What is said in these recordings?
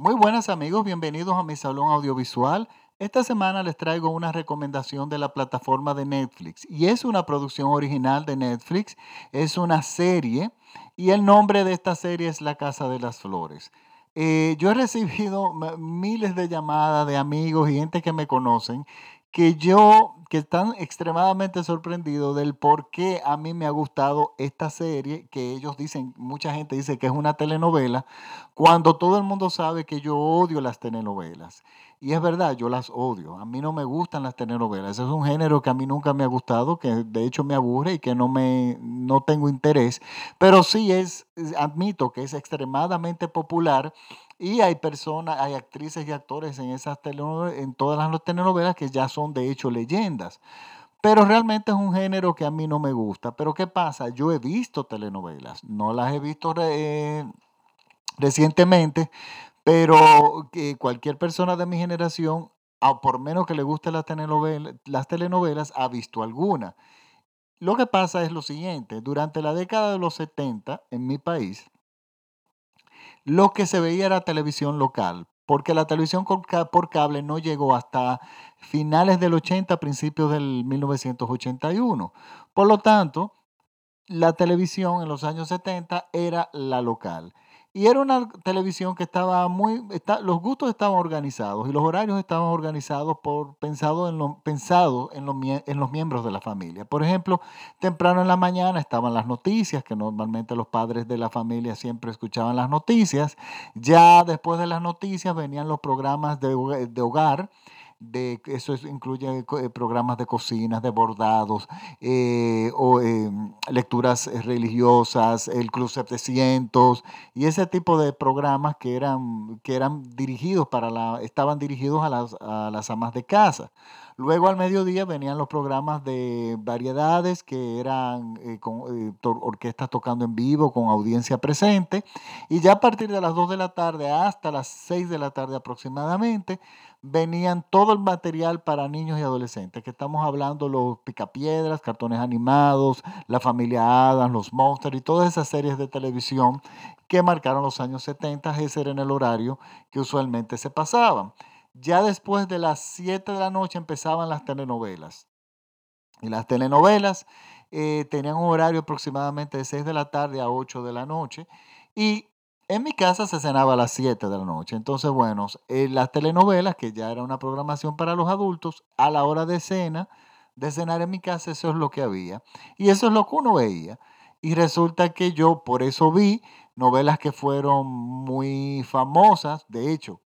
Muy buenas amigos, bienvenidos a mi salón audiovisual. Esta semana les traigo una recomendación de la plataforma de Netflix y es una producción original de Netflix, es una serie y el nombre de esta serie es La Casa de las Flores. Eh, yo he recibido miles de llamadas de amigos y gente que me conocen que yo, que están extremadamente sorprendidos del por qué a mí me ha gustado esta serie, que ellos dicen, mucha gente dice que es una telenovela, cuando todo el mundo sabe que yo odio las telenovelas. Y es verdad, yo las odio. A mí no me gustan las telenovelas. Ese es un género que a mí nunca me ha gustado, que de hecho me aburre y que no me no tengo interés. Pero sí es, admito que es extremadamente popular y hay personas, hay actrices y actores en esas telenovelas, en todas las telenovelas que ya son de hecho leyendas. Pero realmente es un género que a mí no me gusta. Pero ¿qué pasa? Yo he visto telenovelas, no las he visto recientemente, pero cualquier persona de mi generación, por menos que le guste las telenovelas, las telenovelas, ha visto alguna. Lo que pasa es lo siguiente, durante la década de los 70 en mi país, lo que se veía era televisión local, porque la televisión por cable no llegó hasta finales del 80, principios del 1981. Por lo tanto, la televisión en los años 70 era la local. Y era una televisión que estaba muy, los gustos estaban organizados y los horarios estaban organizados por pensado en, lo, pensado en, en los miembros de la familia. Por ejemplo, temprano en la mañana estaban las noticias, que normalmente los padres de la familia siempre escuchaban las noticias. Ya después de las noticias venían los programas de, de hogar de, eso incluye eh, programas de cocinas, de bordados, eh, o em, lecturas eh, religiosas, el Club 700 y ese tipo de programas que eran, que eran dirigidos para la, estaban dirigidos a las, a las amas de casa. Luego al mediodía venían los programas de variedades que eran con orquestas tocando en vivo, con audiencia presente. Y ya a partir de las 2 de la tarde hasta las 6 de la tarde aproximadamente, venían todo el material para niños y adolescentes, que estamos hablando los picapiedras, cartones animados, la familia Adams, los Monsters y todas esas series de televisión que marcaron los años 70, ese era en el horario que usualmente se pasaban. Ya después de las 7 de la noche empezaban las telenovelas. Y las telenovelas eh, tenían un horario aproximadamente de 6 de la tarde a 8 de la noche. Y en mi casa se cenaba a las 7 de la noche. Entonces, bueno, eh, las telenovelas, que ya era una programación para los adultos, a la hora de cena, de cenar en mi casa, eso es lo que había. Y eso es lo que uno veía. Y resulta que yo por eso vi novelas que fueron muy famosas. De hecho,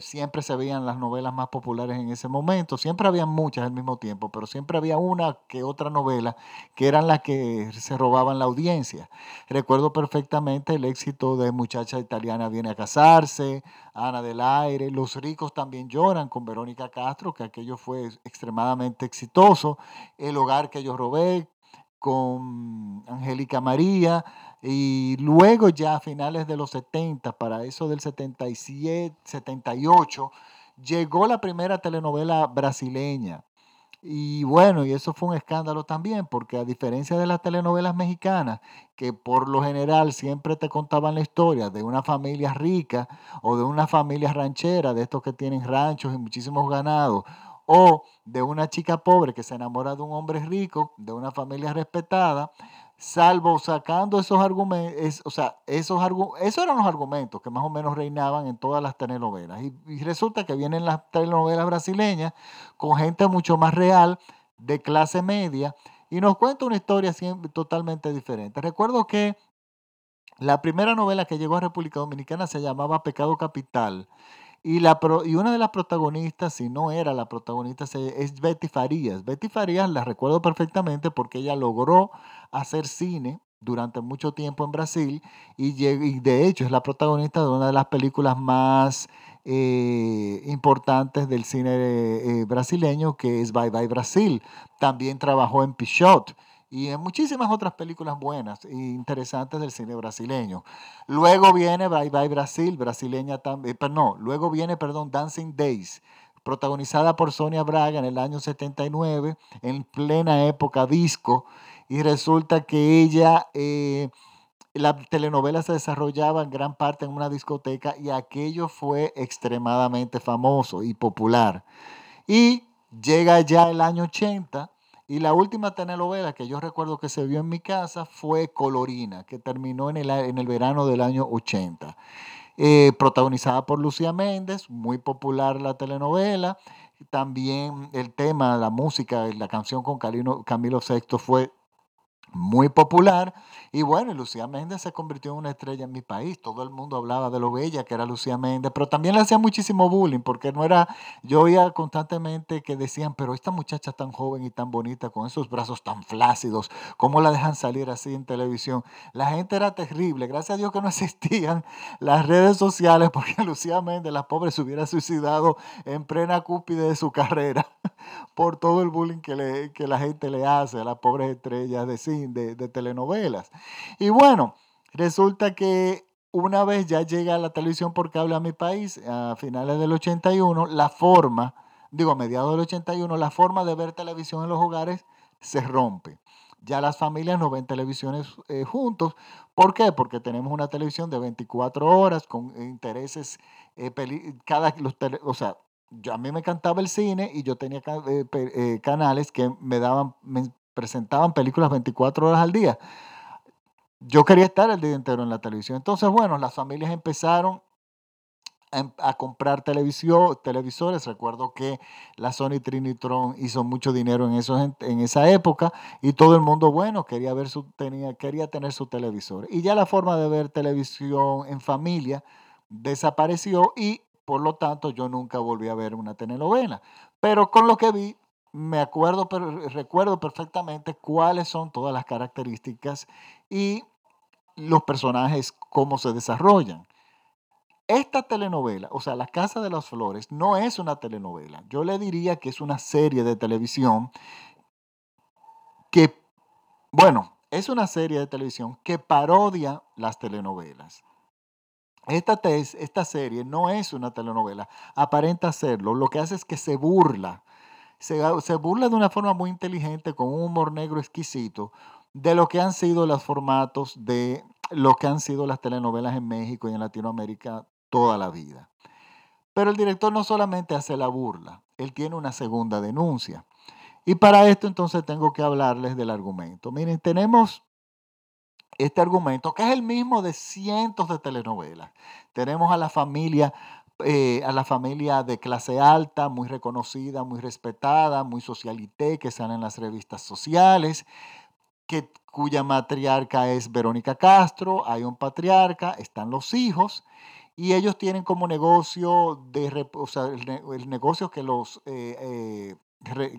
siempre se veían las novelas más populares en ese momento, siempre había muchas al mismo tiempo, pero siempre había una que otra novela que eran las que se robaban la audiencia. Recuerdo perfectamente el éxito de Muchacha Italiana viene a casarse, Ana del Aire, Los ricos también lloran con Verónica Castro, que aquello fue extremadamente exitoso, El hogar que yo robé con Angélica María, y luego ya a finales de los 70, para eso del 77, 78, llegó la primera telenovela brasileña. Y bueno, y eso fue un escándalo también, porque a diferencia de las telenovelas mexicanas, que por lo general siempre te contaban la historia de una familia rica o de una familia ranchera, de estos que tienen ranchos y muchísimos ganados, o de una chica pobre que se enamora de un hombre rico, de una familia respetada, salvo sacando esos argumentos, o sea, esos, eran los argumentos que más o menos reinaban en todas las telenovelas. Y, resulta que vienen las telenovelas brasileñas con gente mucho más real, de clase media, y nos cuenta una historia totalmente diferente. Recuerdo que la primera novela que llegó a República Dominicana se llamaba Pecado Capital. Y, la, y una de las protagonistas, si no era la protagonista, es Betty Farías. Betty Farías la recuerdo perfectamente porque ella logró hacer cine durante mucho tiempo en Brasil y, de hecho es la protagonista de una de las películas más eh, importantes del cine eh, brasileño que es Bye Bye Brasil. También trabajó en Pichot y en muchísimas otras películas buenas e interesantes del cine brasileño. Luego viene Bye Bye Brasil, brasileña también, eh, no, luego viene, perdón, Dancing Days, protagonizada por Sonia Braga en el año 79, en plena época disco, y resulta que ella... Eh, la telenovela se desarrollaba en gran parte en una discoteca y aquello fue extremadamente famoso y popular. Y llega ya el año 80 y la última telenovela que yo recuerdo que se vio en mi casa fue Colorina, que terminó en el, en el verano del año 80. Eh, protagonizada por Lucía Méndez, muy popular la telenovela. También el tema, la música, la canción con Camilo VI fue muy popular. Y bueno, Lucía Méndez se convirtió en una estrella en mi país. Todo el mundo hablaba de lo bella que era Lucía Méndez, pero también le hacía muchísimo bullying, porque no era, yo oía constantemente que decían, pero esta muchacha tan joven y tan bonita, con esos brazos tan flácidos, ¿cómo la dejan salir así en televisión? La gente era terrible, gracias a Dios que no existían las redes sociales, porque Lucía Méndez, la pobre, se hubiera suicidado en plena cúpide de su carrera por todo el bullying que, le, que la gente le hace a las pobres estrellas de de, telenovelas. Y bueno, resulta que una vez ya llega la televisión por cable a mi país, a finales del 81, la forma, digo a mediados del 81, la forma de ver televisión en los hogares se rompe. Ya las familias no ven televisiones eh, juntos. ¿Por qué? Porque tenemos una televisión de 24 horas con intereses, eh, cada, los o sea, a mí me encantaba el cine y yo tenía eh, canales que me daban, presentaban películas 24 horas al día. Yo quería estar el día entero en la televisión. Entonces, bueno, las familias empezaron a, comprar televisión, televisores. Recuerdo que la Sony Trinitron hizo mucho dinero en, en, esa época y todo el mundo, bueno, quería, ver su, quería tener su televisor. Y ya la forma de ver televisión en familia desapareció y por lo tanto yo nunca volví a ver una telenovela. Pero con lo que vi, me acuerdo, pero recuerdo perfectamente cuáles son todas las características y los personajes, cómo se desarrollan. Esta telenovela, o sea, La Casa de las Flores, no es una telenovela. Yo le diría que es una serie de televisión que, bueno, es una serie de televisión que parodia las telenovelas. Esta, esta serie no es una telenovela, aparenta serlo. Lo que hace es que se burla se, burla de una forma muy inteligente, con un humor negro exquisito, de lo que han sido los formatos de lo que han sido las telenovelas en México y en Latinoamérica toda la vida. Pero el director no solamente hace la burla, él tiene una segunda denuncia. Y para esto entonces tengo que hablarles del argumento. Miren, tenemos este argumento que es el mismo de cientos de telenovelas. Tenemos a la familia eh, a la familia de clase alta, muy reconocida, muy respetada, muy socialité, que sale en las revistas sociales, que, cuya matriarca es Verónica Castro, hay un patriarca, están los hijos, y ellos tienen como negocio, de, o sea, el, negocio que los... Eh, eh,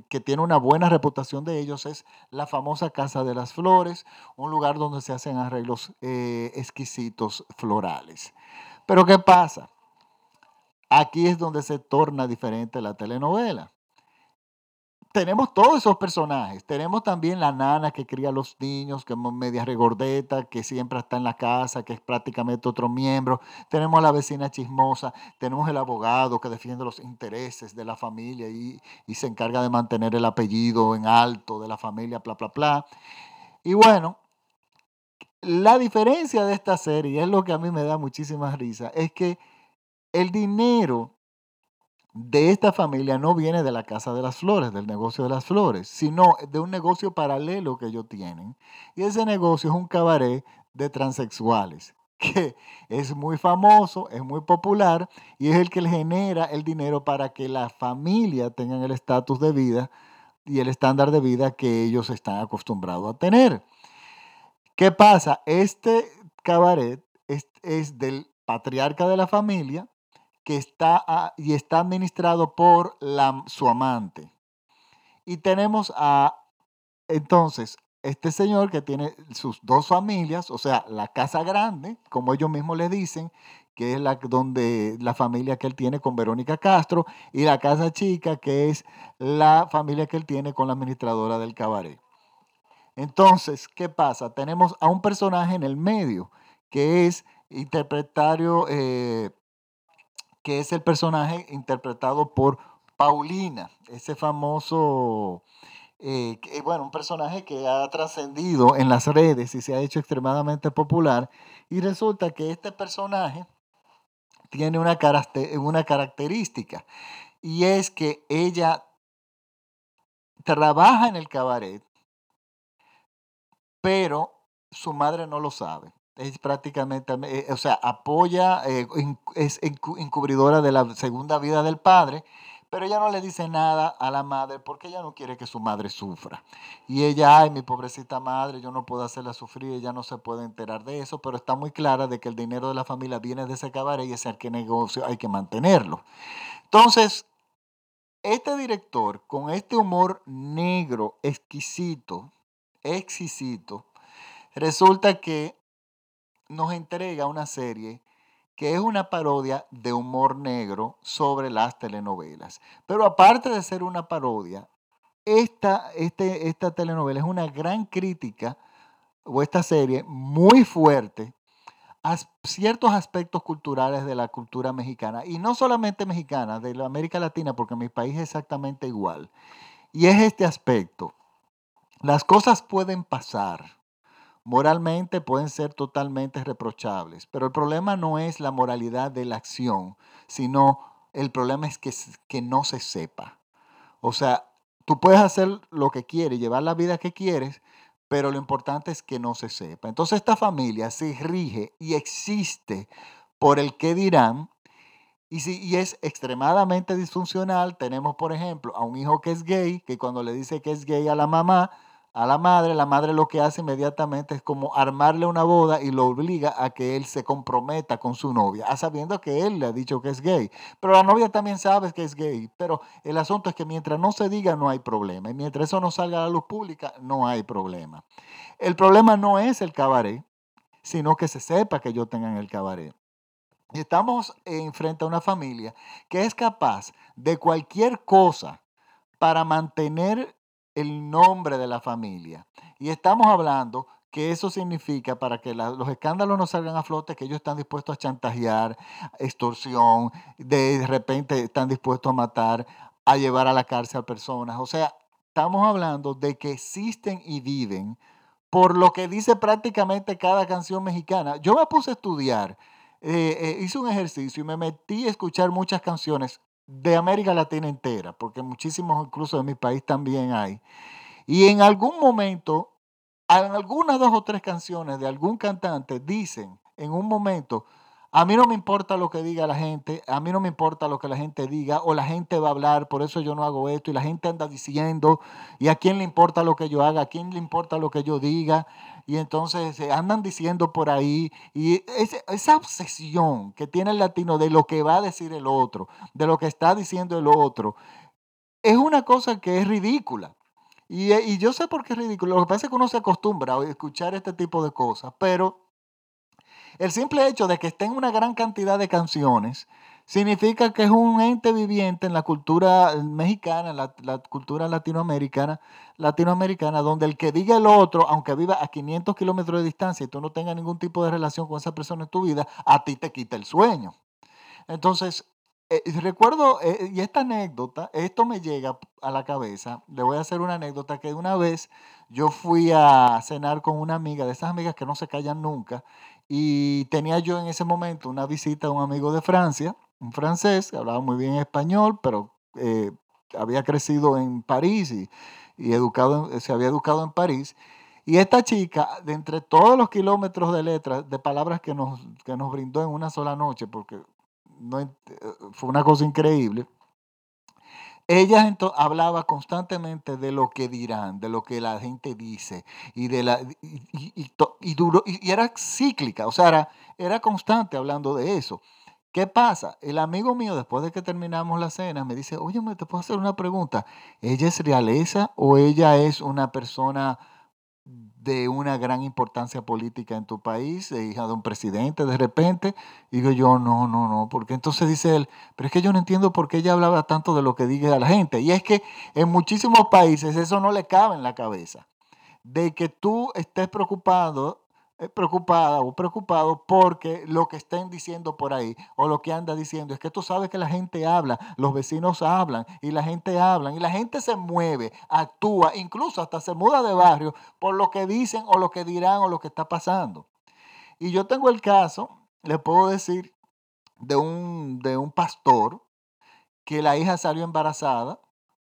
que tiene una buena reputación de ellos es la famosa Casa de las Flores, un lugar donde se hacen arreglos exquisitos florales. Pero ¿qué pasa? Aquí es donde se torna diferente la telenovela. Tenemos todos esos personajes. Tenemos también la nana que cría a los niños, que es media regordeta, que siempre está en la casa, que es prácticamente otro miembro. Tenemos a la vecina chismosa. Tenemos el abogado que defiende los intereses de la familia y, y se encarga de mantener el apellido en alto de la familia, bla, bla, bla. Y bueno, la diferencia de esta serie, es lo que a mí me da muchísima risa, es que el dinero de esta familia no viene de la Casa de las Flores, del negocio de las flores, sino de un negocio paralelo que ellos tienen. Y ese negocio es un cabaret de transexuales, que es muy famoso, es muy popular y es el que genera el dinero para que la familia tengan el estatus de vida y el estándar de vida que ellos están acostumbrados a tener. ¿Qué pasa? Este cabaret es, es del patriarca de la familia, que está y está administrado por la, su amante. Y tenemos a, entonces, este señor que tiene sus dos familias, o sea, la casa grande, como ellos mismos le dicen, que es la, donde, la familia que él tiene con Verónica Castro, y la casa chica, que es la familia que él tiene con la administradora del cabaret. Entonces, ¿qué pasa? Tenemos a un personaje en el medio, que es interpretario, eh, que es el personaje interpretado por Paulina, ese famoso eh, bueno, un personaje que ha trascendido en las redes y se ha hecho extremadamente popular. Y resulta que este personaje tiene una, una característica y es que ella trabaja en el cabaret, pero su madre no lo sabe. Es prácticamente, eh, o sea, apoya, eh, es encubridora de la segunda vida del padre pero ella no le dice nada a la madre porque ella no quiere que su madre sufra. Y ella, ay, mi pobrecita madre, yo no puedo hacerla sufrir, ella no se puede enterar de eso, pero está muy clara de que el dinero de la familia viene de ese cabaret y ese que negocio hay que mantenerlo. Entonces, este director, con este humor negro, exquisito, exquisito, resulta que nos entrega una serie que es una parodia de humor negro sobre las telenovelas. Pero aparte de ser una parodia, esta, este, esta telenovela es una gran crítica, o esta serie, muy fuerte a ciertos aspectos culturales de la cultura mexicana, y no solamente mexicana, de la América Latina, porque en mi país es exactamente igual. Y es este aspecto. Las cosas pueden pasar, moralmente pueden ser totalmente reprochables, pero el problema no es la moralidad de la acción, sino el problema es que, que no se sepa. O sea, tú puedes hacer lo que quieres, llevar la vida que quieres, pero lo importante es que no se sepa. Entonces esta familia se rige y existe por el que dirán, y, si, y es extremadamente disfuncional. Tenemos, por ejemplo, a un hijo que es gay, que cuando le dice que es gay a la mamá, a la madre, la madre lo que hace inmediatamente es como armarle una boda y lo obliga a que él se comprometa con su novia, a sabiendo que él le ha dicho que es gay. Pero la novia también sabe que es gay. Pero el asunto es que mientras no se diga no hay problema. Y mientras eso no salga a la luz pública no hay problema. El problema no es el cabaret, sino que se sepa que yo tenga en el cabaret. Y estamos enfrente a una familia que es capaz de cualquier cosa para mantener el nombre de la familia. Y estamos hablando que eso significa para que los escándalos no salgan a flote, que ellos están dispuestos a chantajear, extorsión, de repente están dispuestos a matar, a llevar a la cárcel a personas. O sea, estamos hablando de que existen y viven por lo que dice prácticamente cada canción mexicana. Yo me puse a estudiar, eh, eh, hice un ejercicio y me metí a escuchar muchas canciones de América Latina entera, porque muchísimos incluso de mi país también hay. Y en algún momento, en algunas dos o tres canciones de algún cantante dicen en un momento, a mí no me importa lo que diga la gente, a mí no me importa lo que la gente diga, o la gente va a hablar, por eso yo no hago esto, y la gente anda diciendo, y a quién le importa lo que yo haga, a quién le importa lo que yo diga, y entonces se andan diciendo por ahí, y esa obsesión que tiene el latino de lo que va a decir el otro, de lo que está diciendo el otro, es una cosa que es ridícula. Y, y yo sé por qué es ridículo, lo que pasa es que uno se acostumbra a escuchar este tipo de cosas, pero el simple hecho de que estén una gran cantidad de canciones significa que es un ente viviente en la cultura mexicana, la, la, cultura latinoamericana, latinoamericana, donde el que diga el otro, aunque viva a 500 kilómetros de distancia y tú no tengas ningún tipo de relación con esa persona en tu vida, a ti te quita el sueño. Entonces, eh, recuerdo, eh, y esta anécdota, esto me llega a la cabeza, le voy a hacer una anécdota que una vez yo fui a cenar con una amiga, de esas amigas que no se callan nunca, y tenía yo en ese momento una visita a un amigo de Francia, un francés, que hablaba muy bien español, pero eh, había crecido en París y, educado, se había educado en París. Y esta chica, de entre todos los kilómetros de letras, de palabras que nos, que nos brindó en una sola noche, porque no, eh, fue una cosa increíble, ella hablaba constantemente de lo que dirán, de lo que la gente dice, y, de la, y, duro, y, era cíclica, o sea, era, era constante hablando de eso. ¿Qué pasa? El amigo mío, después de que terminamos la cena, me dice, oye, ¿te puedo hacer una pregunta? ¿Ella es realeza o ella es una persona de una gran importancia política en tu país, hija de un presidente de repente. Digo yo, no, no, no, porque entonces dice él, pero es que yo no entiendo por qué ella hablaba tanto de lo que diga a la gente. Y es que en muchísimos países eso no le cabe en la cabeza. De que tú estés preocupado preocupada o preocupado porque lo que estén diciendo por ahí o lo que anda diciendo es que tú sabes que la gente habla, los vecinos hablan y la gente habla y la gente se mueve, actúa, incluso hasta se muda de barrio por lo que dicen o lo que dirán o lo que está pasando. Y yo tengo el caso, le puedo decir, de un, de un pastor que la hija salió embarazada,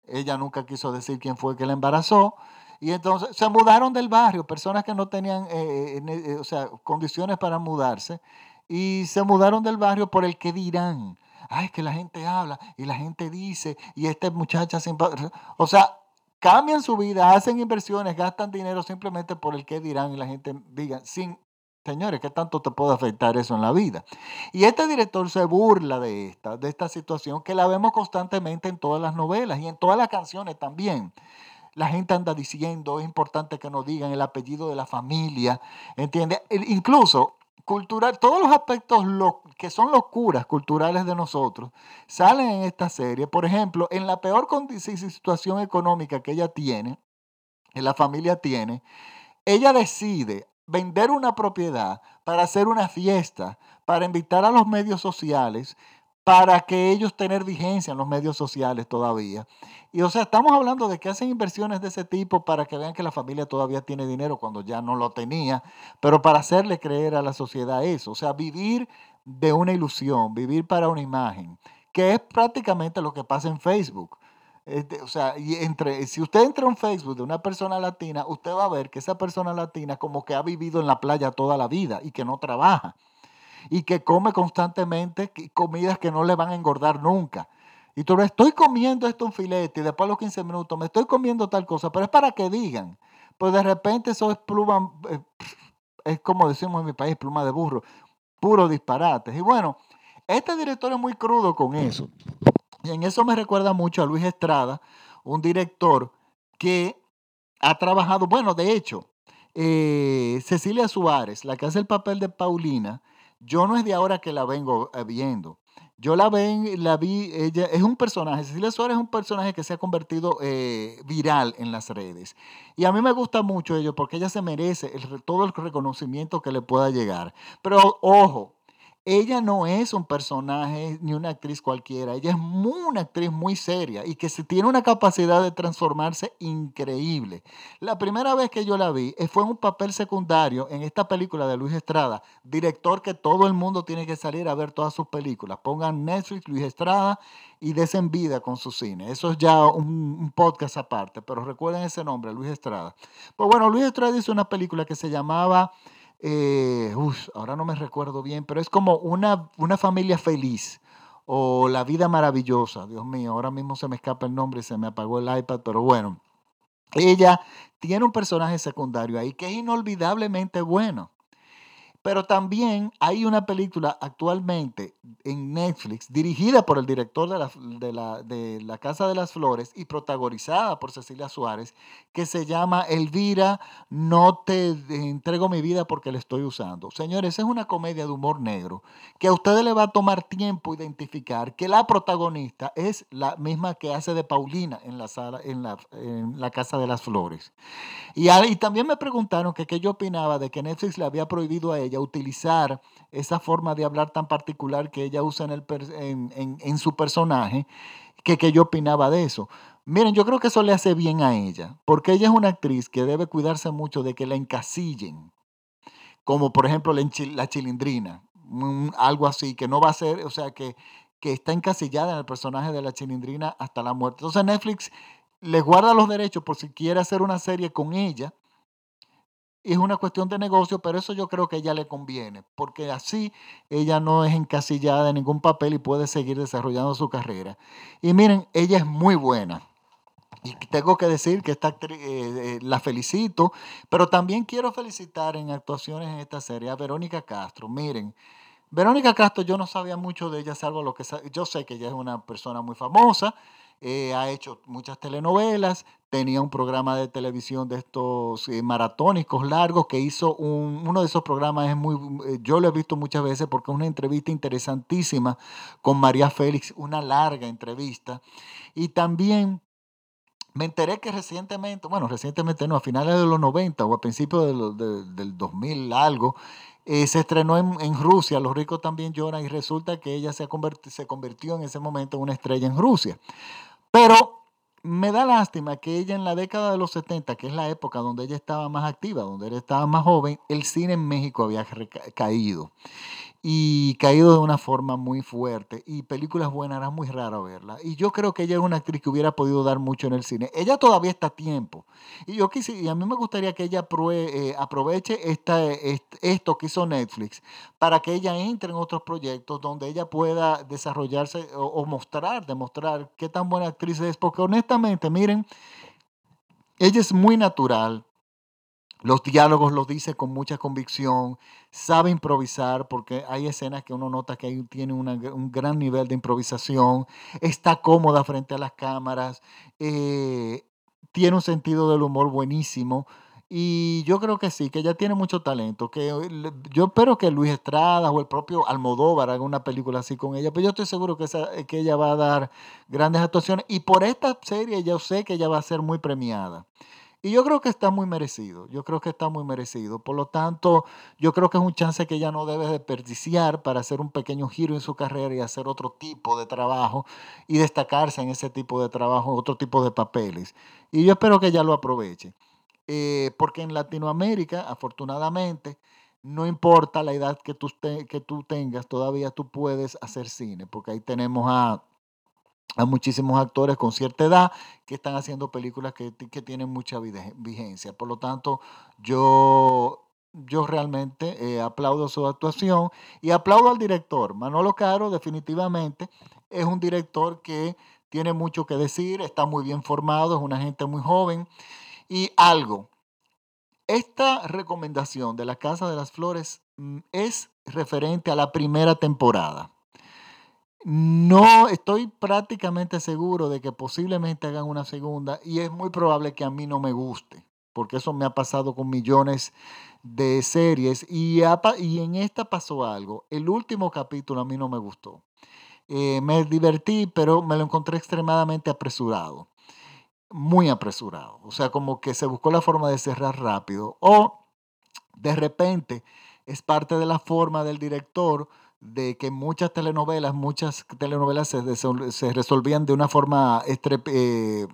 ella nunca quiso decir quién fue que la embarazó, y entonces se mudaron del barrio, personas que no tenían eh, eh, eh, o sea, condiciones para mudarse, y se mudaron del barrio por el que dirán. Ay, es que la gente habla y la gente dice, y esta muchacha sin O sea, cambian su vida, hacen inversiones, gastan dinero simplemente por el que dirán y la gente diga, sin, señores, ¿qué tanto te puede afectar eso en la vida? Y este director se burla de esta, de esta situación que la vemos constantemente en todas las novelas y en todas las canciones también la gente anda diciendo, es importante que nos digan el apellido de la familia, ¿entiendes? Incluso cultural, todos los aspectos que son locuras culturales de nosotros salen en esta serie. Por ejemplo, en la peor situación económica que ella tiene, que la familia tiene, ella decide vender una propiedad para hacer una fiesta, para invitar a los medios sociales, para que ellos tener vigencia en los medios sociales todavía. Y o sea, estamos hablando de que hacen inversiones de ese tipo para que vean que la familia todavía tiene dinero cuando ya no lo tenía, pero para hacerle creer a la sociedad eso, o sea, vivir de una ilusión, vivir para una imagen, que es prácticamente lo que pasa en Facebook. Este, o sea, y entre, si usted entra en Facebook de una persona latina, usted va a ver que esa persona latina como que ha vivido en la playa toda la vida y que no trabaja y que come constantemente comidas que no le van a engordar nunca. Y tú le estoy comiendo esto un filete y después a los 15 minutos me estoy comiendo tal cosa, pero es para que digan. Pues de repente eso es pluma, eh, es como decimos en mi país, pluma de burro, puro disparates. Y bueno, este director es muy crudo con eso. Y en eso me recuerda mucho a Luis Estrada, un director que ha trabajado, bueno, de hecho, eh, Cecilia Suárez, la que hace el papel de Paulina, yo no es de ahora que la vengo eh, viendo. Yo la, ven, la vi, ella es un personaje, Cecilia Suárez es un personaje que se ha convertido eh, viral en las redes. Y a mí me gusta mucho ello porque ella se merece todo el reconocimiento que le pueda llegar. Pero ojo, ella no es un personaje ni una actriz cualquiera, ella es una actriz muy seria y que tiene una capacidad de transformarse increíble. La primera vez que yo la vi eh, fue en un papel secundario en esta película de Luis Estrada, director que todo el mundo tiene que salir a ver todas sus películas. Pongan Netflix, Luis Estrada y desen vida con su cine. Eso es ya un, un podcast aparte, pero recuerden ese nombre, Luis Estrada. Pues bueno, Luis Estrada hizo una película que se llamaba eh, ahora no me recuerdo bien, pero es como una, una familia feliz o la vida maravillosa. Dios mío, ahora mismo se me escapa el nombre y se me apagó el iPad, pero bueno. Ella tiene un personaje secundario ahí que es inolvidablemente bueno. Pero también hay una película actualmente en Netflix dirigida por el director de la, de, la, de la, Casa de las Flores y protagonizada por Cecilia Suárez que se llama Elvira, no te entrego mi vida porque la estoy usando. Señores, es una comedia de humor negro que a ustedes les va a tomar tiempo identificar que la protagonista es la misma que hace de Paulina en la, sala, en la, en la Casa de las Flores. Y, y también me preguntaron que qué yo opinaba de que Netflix le había prohibido a ella utilizar esa forma de hablar tan particular que ella usa en, su personaje, que, yo opinaba de eso. Miren, yo creo que eso le hace bien a ella, porque ella es una actriz que debe cuidarse mucho de que la encasillen, como por ejemplo la, chilindrina, algo así, que no va a ser, o sea, que, que está encasillada en el personaje de la chilindrina hasta la muerte. Entonces Netflix le guarda los derechos por si quiere hacer una serie con ella, es una cuestión de negocio, pero eso yo creo que ella le conviene, porque así ella no es encasillada en ningún papel y puede seguir desarrollando su carrera. Y miren, ella es muy buena. Y tengo que decir que esta actriz, eh, eh, la felicito, pero también quiero felicitar en actuaciones en esta serie a Verónica Castro. Miren, Verónica Castro, yo no sabía mucho de ella, salvo lo que yo sé que ella es una persona muy famosa, eh, ha hecho muchas telenovelas, tenía un programa de televisión de estos eh, maratónicos largos que hizo uno de esos programas es muy eh, yo lo he visto muchas veces porque es una entrevista interesantísima con María Félix una larga entrevista y también me enteré que recientemente, bueno, recientemente no, a finales de los 90 o a principios del 2000 algo, se estrenó en, Rusia, Los ricos también lloran, y resulta que ella se, se convirtió en ese momento en una estrella en Rusia. Pero me da lástima que ella en la década de los 70, que es la época donde ella estaba más activa, donde ella estaba más joven, el cine en México había caído y caído de una forma muy fuerte. Y películas buenas era muy raro verla. Y yo creo que ella es una actriz que hubiera podido dar mucho en el cine. Ella todavía está a tiempo. Y yo quise, y a mí me gustaría que ella eh, aproveche esta, esto que hizo Netflix para que ella entre en otros proyectos donde ella pueda desarrollarse o, o mostrar, demostrar qué tan buena actriz es. Porque honestamente, miren, ella es muy natural los diálogos los dice con mucha convicción, sabe improvisar porque hay escenas que uno nota que tiene un gran nivel de improvisación, está cómoda frente a las cámaras, eh, tiene un sentido del humor buenísimo. Y yo creo que sí, que ella tiene mucho talento. Que yo espero que Luis Estrada o el propio Almodóvar haga una película así con ella, pero yo estoy seguro que, que ella va a dar grandes actuaciones. Y por esta serie yo sé que ella va a ser muy premiada. Y yo creo que está muy merecido, yo creo que está muy merecido. Por lo tanto, yo creo que es un chance que ella no debe desperdiciar para hacer un pequeño giro en su carrera y hacer otro tipo de trabajo y destacarse en ese tipo de trabajo, otro tipo de papeles. Y yo espero que ella lo aproveche. Eh, porque en Latinoamérica, afortunadamente, no importa la edad que tú, que tú tengas, todavía tú puedes hacer cine, porque ahí tenemos a hay muchísimos actores con cierta edad que están haciendo películas que, tienen mucha vigencia. Por lo tanto, yo, yo realmente eh, aplaudo su actuación y aplaudo al director. Manolo Caro definitivamente es un director que tiene mucho que decir, está muy bien formado, es una gente muy joven. Y algo, esta recomendación de la Casa de las Flores mm, es referente a la primera temporada. No, estoy prácticamente seguro de que posiblemente hagan una segunda y es muy probable que a mí no me guste, porque eso me ha pasado con millones de series y, y en esta pasó algo. El último capítulo a mí no me gustó. Eh, me divertí, pero me lo encontré extremadamente apresurado, muy apresurado. O sea, como que se buscó la forma de cerrar rápido o de repente es parte de la forma del director de que muchas telenovelas, muchas telenovelas se, resolvían de una forma, eh, eh,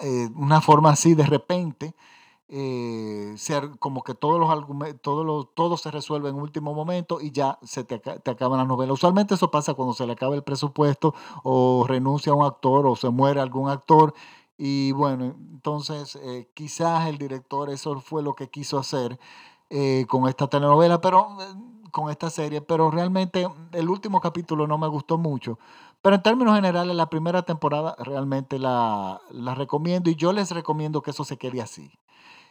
eh, una forma así de repente, ser como que todos los argumentos, todo, todo se resuelve en último momento y ya se te, te acaba la novela. Usualmente eso pasa cuando se le acaba el presupuesto o renuncia a un actor o se muere algún actor. Y bueno, entonces quizás el director eso fue lo que quiso hacer con esta telenovela, pero con esta serie, pero realmente el último capítulo no me gustó mucho. Pero en términos generales, la primera temporada realmente la, recomiendo y yo les recomiendo que eso se quede así.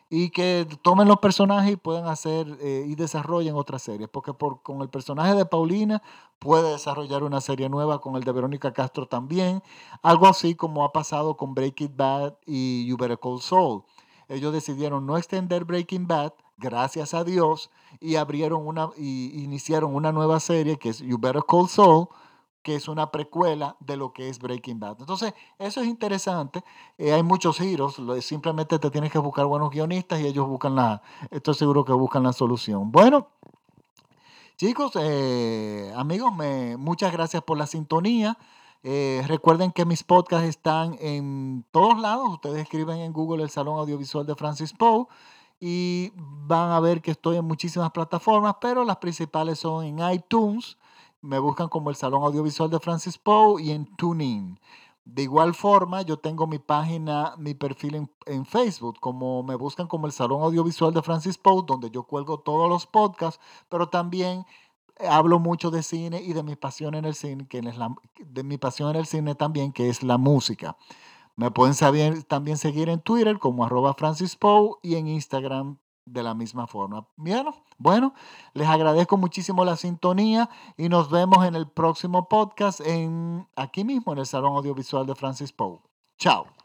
Y que tomen los personajes y puedan hacer eh, y desarrollen otras series. Porque por, con el personaje de Paulina puede desarrollar una serie nueva, con el de Verónica Castro también. Algo así como ha pasado con Breaking Bad y You Better Call Saul. Ellos decidieron no extender Breaking Bad, gracias a Dios, y abrieron una, y iniciaron una nueva serie que es You Better Call Saul, que es una precuela de lo que es Breaking Bad. Entonces, eso es interesante. Eh, hay muchos giros, simplemente te tienes que buscar buenos guionistas y ellos buscan la, estoy seguro que buscan la solución. Bueno, chicos, eh, amigos, me, muchas gracias por la sintonía. Eh, recuerden que mis podcasts están en todos lados. Ustedes escriben en Google el Salón Audiovisual de Francis Poe y van a ver que estoy en muchísimas plataformas, pero las principales son en iTunes, me buscan como el Salón Audiovisual de Francis Poe y en TuneIn. De igual forma, yo tengo mi página, mi perfil en, en, Facebook, como me buscan como el Salón Audiovisual de Francis Poe, donde yo cuelgo todos los podcasts, pero también hablo mucho de cine y de mi pasión en el cine, que es la, de mi pasión en el cine también, que es la música. Me pueden también seguir en Twitter como arroba Francis y en Instagram de la misma forma. Bueno, les agradezco muchísimo la sintonía y nos vemos en el próximo podcast en aquí mismo en el Salón Audiovisual de Francis Poe. Chao.